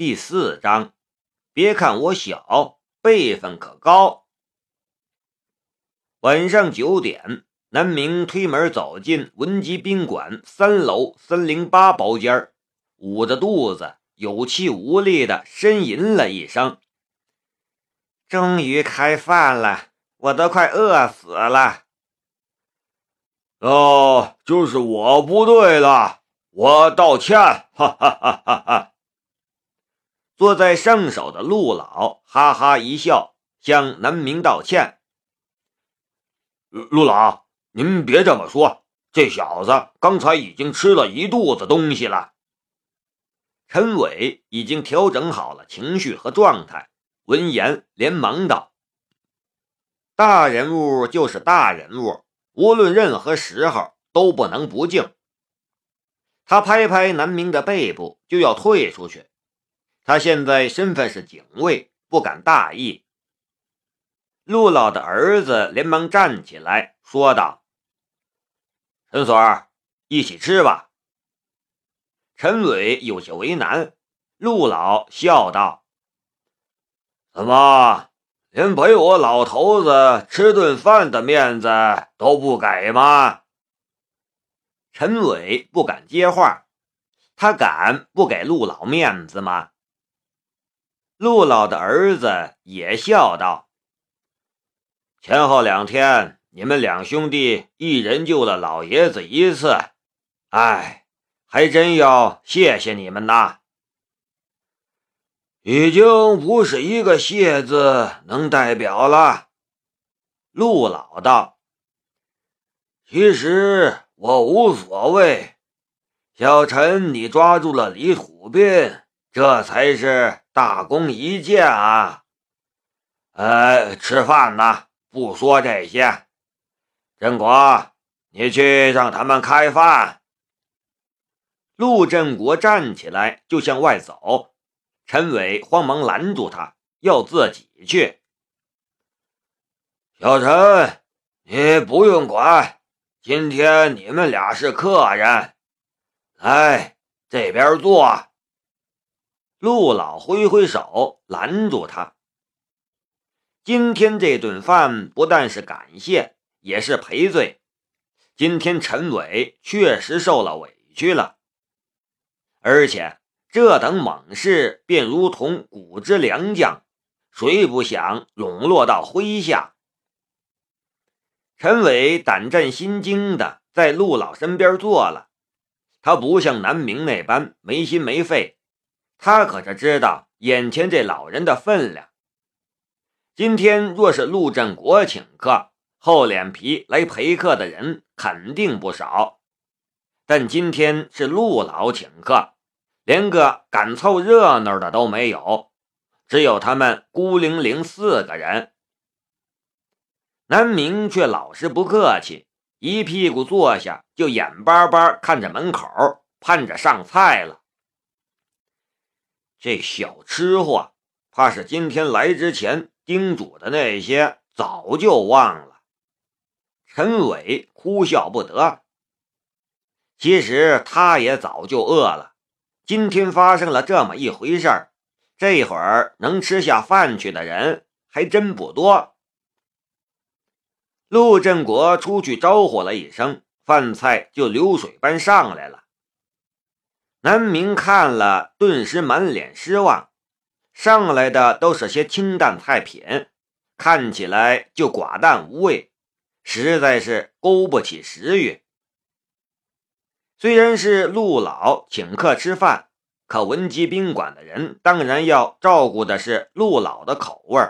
第四章，别看我小，辈分可高。晚上九点，南明推门走进文吉宾馆三楼三零八包间，捂着肚子，有气无力的呻吟了一声：“终于开饭了，我都快饿死了。”哦，就是我不对了，我道歉，哈哈哈哈哈。坐在上首的陆老哈哈一笑，向南明道歉：“陆老，您别这么说，这小子刚才已经吃了一肚子东西了。”陈伟已经调整好了情绪和状态，闻言连忙道：“大人物就是大人物，无论任何时候都不能不敬。”他拍拍南明的背部，就要退出去。他现在身份是警卫，不敢大意。陆老的儿子连忙站起来说道：“陈所儿，一起吃吧。”陈伟有些为难。陆老笑道：“怎么，连陪我老头子吃顿饭的面子都不给吗？”陈伟不敢接话，他敢不给陆老面子吗？陆老的儿子也笑道：“前后两天，你们两兄弟一人救了老爷子一次，哎，还真要谢谢你们呐！已经不是一个谢字能代表了。”陆老道：“其实我无所谓，小陈，你抓住了李土斌，这才是。”大功一件啊！呃，吃饭呢，不说这些。振国，你去让他们开饭。陆振国站起来就向外走，陈伟慌忙拦住他，要自己去。小陈，你不用管，今天你们俩是客人，来这边坐。陆老挥挥手拦住他。今天这顿饭不但是感谢，也是赔罪。今天陈伟确实受了委屈了，而且这等猛士便如同古之良将，谁不想笼络到麾下？陈伟胆战心惊的在陆老身边坐了，他不像南明那般没心没肺。他可是知道眼前这老人的分量。今天若是陆振国请客，厚脸皮来陪客的人肯定不少。但今天是陆老请客，连个敢凑热闹的都没有，只有他们孤零零四个人。南明却老实不客气，一屁股坐下，就眼巴巴看着门口，盼着上菜了。这小吃货，怕是今天来之前叮嘱的那些早就忘了。陈伟哭笑不得。其实他也早就饿了。今天发生了这么一回事儿，这会儿能吃下饭去的人还真不多。陆振国出去招呼了一声，饭菜就流水般上来了。南明看了，顿时满脸失望。上来的都是些清淡菜品，看起来就寡淡无味，实在是勾不起食欲。虽然是陆老请客吃饭，可文吉宾馆的人当然要照顾的是陆老的口味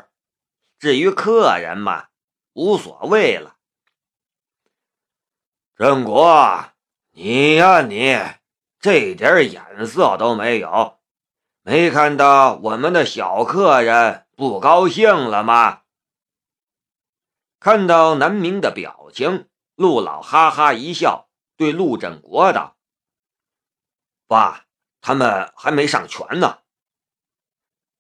至于客人嘛，无所谓了。郑国，你呀你。这点眼色都没有，没看到我们的小客人不高兴了吗？看到南明的表情，陆老哈哈一笑，对陆振国道：“爸，他们还没上全呢。”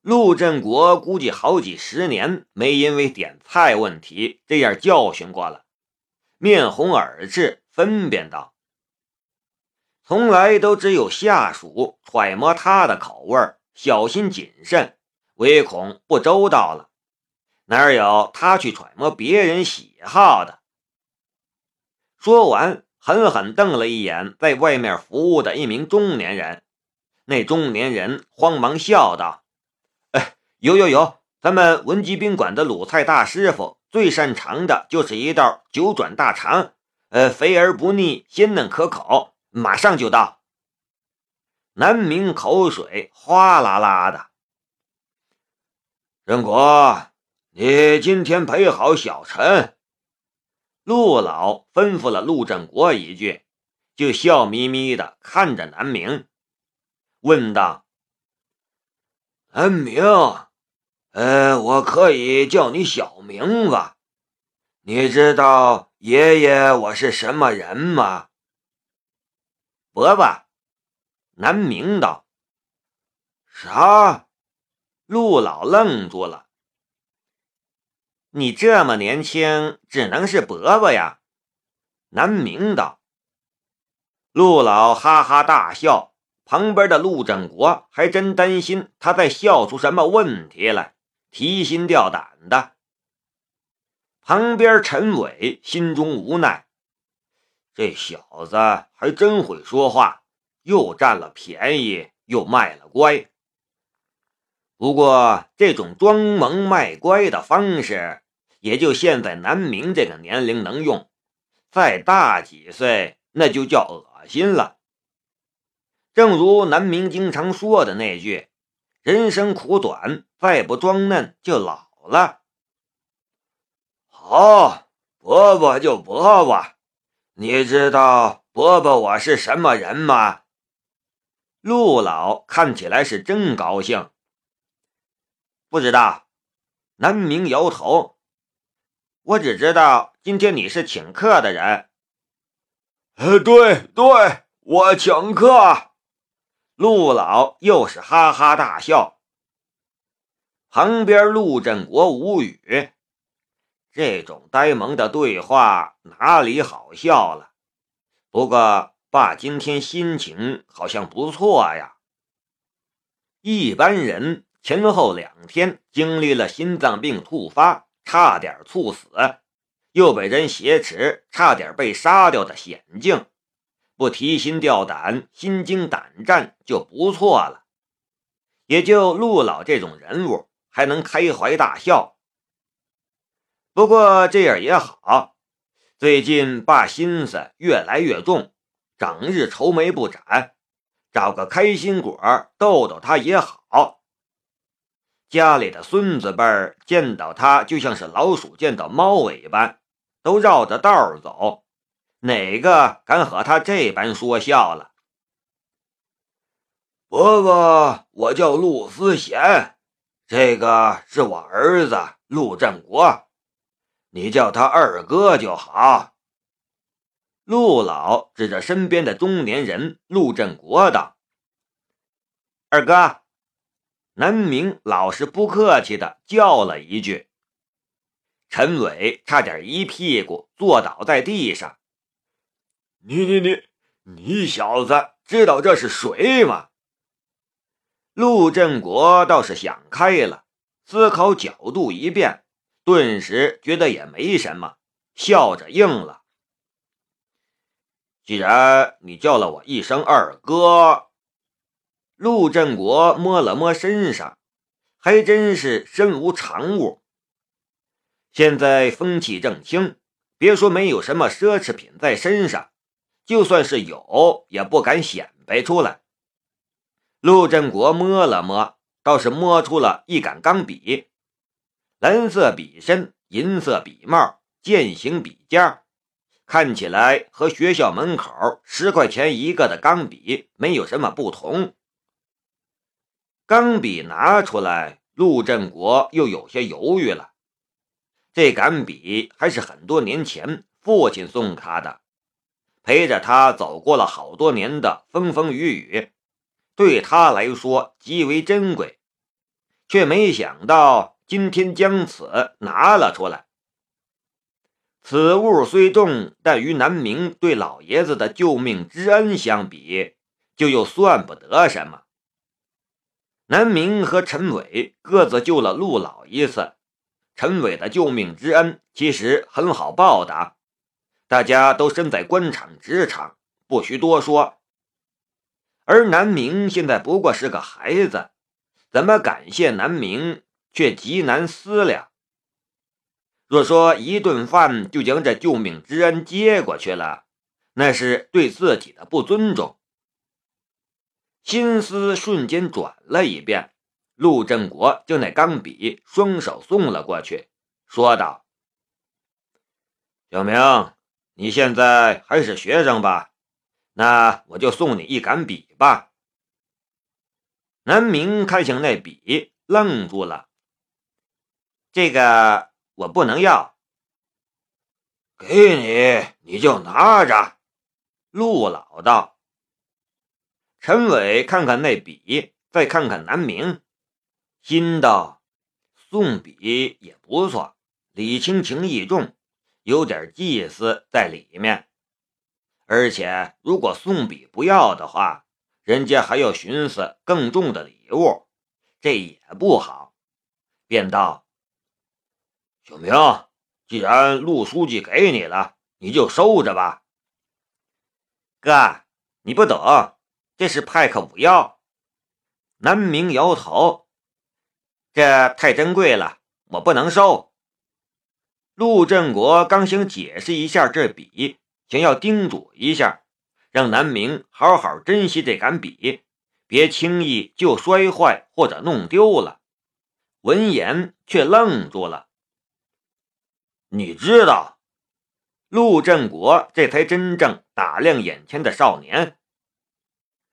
陆振国估计好几十年没因为点菜问题这样教训过了，面红耳赤，分辨道。从来都只有下属揣摩他的口味小心谨慎，唯恐不周到了。哪有他去揣摩别人喜好的？说完，狠狠瞪了一眼在外面服务的一名中年人。那中年人慌忙笑道：“哎，有有有，咱们文吉宾馆的鲁菜大师傅最擅长的就是一道九转大肠，呃，肥而不腻，鲜嫩可口，马上就到。”南明口水哗啦啦的。任国，你今天陪好小陈。陆老吩咐了陆振国一句，就笑眯眯的看着南明。问道：“南明，呃，我可以叫你小名吧？你知道爷爷我是什么人吗？”伯伯，南明道：“啥？”陆老愣住了。“你这么年轻，只能是伯伯呀。”南明道。陆老哈哈大笑。旁边的陆振国还真担心他再笑出什么问题来，提心吊胆的。旁边陈伟心中无奈，这小子还真会说话，又占了便宜，又卖了乖。不过这种装萌卖乖的方式，也就现在南明这个年龄能用，再大几岁那就叫恶心了。正如南明经常说的那句：“人生苦短，再不装嫩就老了。”好，伯伯就伯伯。你知道伯伯我是什么人吗？陆老看起来是真高兴。不知道，南明摇头。我只知道今天你是请客的人。呃，对对，我请客。陆老又是哈哈大笑，旁边陆振国无语，这种呆萌的对话哪里好笑了？不过爸今天心情好像不错呀。一般人前后两天经历了心脏病突发，差点猝死，又被人挟持，差点被杀掉的险境。不提心吊胆、心惊胆战就不错了，也就陆老这种人物还能开怀大笑。不过这样也好，最近爸心思越来越重，整日愁眉不展，找个开心果逗逗他也好。家里的孙子辈见到他就像是老鼠见到猫尾巴，都绕着道走。哪个敢和他这般说笑了？伯伯，我叫陆思贤，这个是我儿子陆振国，你叫他二哥就好。陆老指着身边的中年人陆振国道：“二哥。”南明老实不客气的叫了一句。陈伟差点一屁股坐倒在地上。你你你，你小子知道这是谁吗？陆振国倒是想开了，思考角度一变，顿时觉得也没什么，笑着应了。既然你叫了我一声二哥，陆振国摸了摸身上，还真是身无长物。现在风气正清，别说没有什么奢侈品在身上。就算是有，也不敢显摆出来。陆振国摸了摸，倒是摸出了一杆钢笔，蓝色笔身，银色笔帽，剑形笔尖，看起来和学校门口十块钱一个的钢笔没有什么不同。钢笔拿出来，陆振国又有些犹豫了。这杆笔还是很多年前父亲送他的。陪着他走过了好多年的风风雨雨，对他来说极为珍贵，却没想到今天将此拿了出来。此物虽重，但与南明对老爷子的救命之恩相比，就又算不得什么。南明和陈伟各自救了陆老一次，陈伟的救命之恩其实很好报答，大家都身在官场职场，不需多说。而南明现在不过是个孩子，怎么感谢南明却极难思量。若说一顿饭就将这救命之恩接过去了，那是对自己的不尊重。心思瞬间转了一遍，陆振国将那钢笔双手送了过去，说道：“小明，你现在还是学生吧？那我就送你一杆笔吧。”南明看向那笔，愣住了。这个我不能要。给你，你就拿着。陆老道。陈伟看看那笔，再看看南明，心道：送笔也不错，礼轻情意重，有点祭祀在里面。而且如果送笔不要的话，人家还要寻思更重的礼物，这也不好。便道：小明，既然陆书记给你了，你就收着吧。哥，你不懂。这是派克五幺，南明摇头，这太珍贵了，我不能收。陆振国刚想解释一下这笔，想要叮嘱一下，让南明好好珍惜这杆笔，别轻易就摔坏或者弄丢了。闻言却愣住了。你知道，陆振国这才真正打量眼前的少年。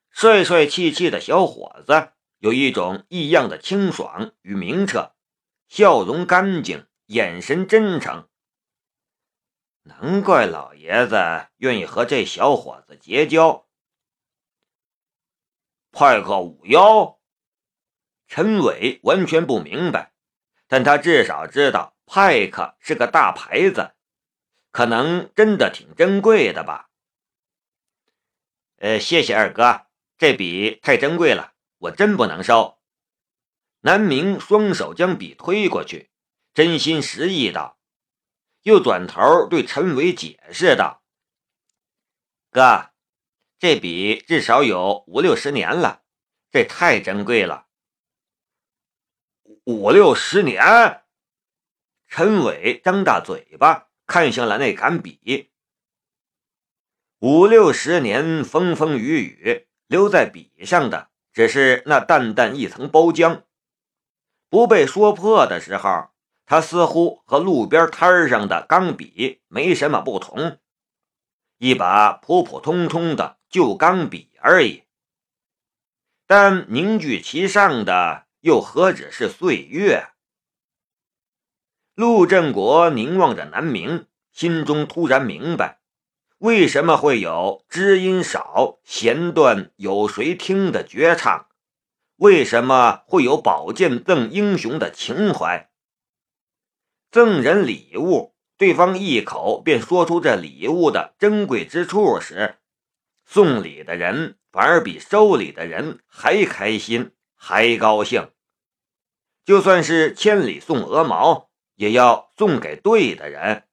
帅帅气气的小伙子，有一种异样的清爽与明澈，笑容干净，眼神真诚。难怪老爷子愿意和这小伙子结交。派克五幺，陈伟完全不明白，但他至少知道派克是个大牌子，可能真的挺珍贵的吧。呃，谢谢二哥。这笔太珍贵了，我真不能收。南明双手将笔推过去，真心实意道，又转头对陈伟解释道：“哥，这笔至少有五六十年了，这太珍贵了。”五六十年，陈伟张大嘴巴看向了那杆笔。五六十年风风雨雨。留在笔上的只是那淡淡一层包浆，不被说破的时候，它似乎和路边摊上的钢笔没什么不同，一把普普通通的旧钢笔而已。但凝聚其上的又何止是岁月？陆振国凝望着南明，心中突然明白。为什么会有知音少弦断有谁听的绝唱？为什么会有宝剑赠英雄的情怀？赠人礼物，对方一口便说出这礼物的珍贵之处时，送礼的人反而比收礼的人还开心，还高兴。就算是千里送鹅毛，也要送给对的人。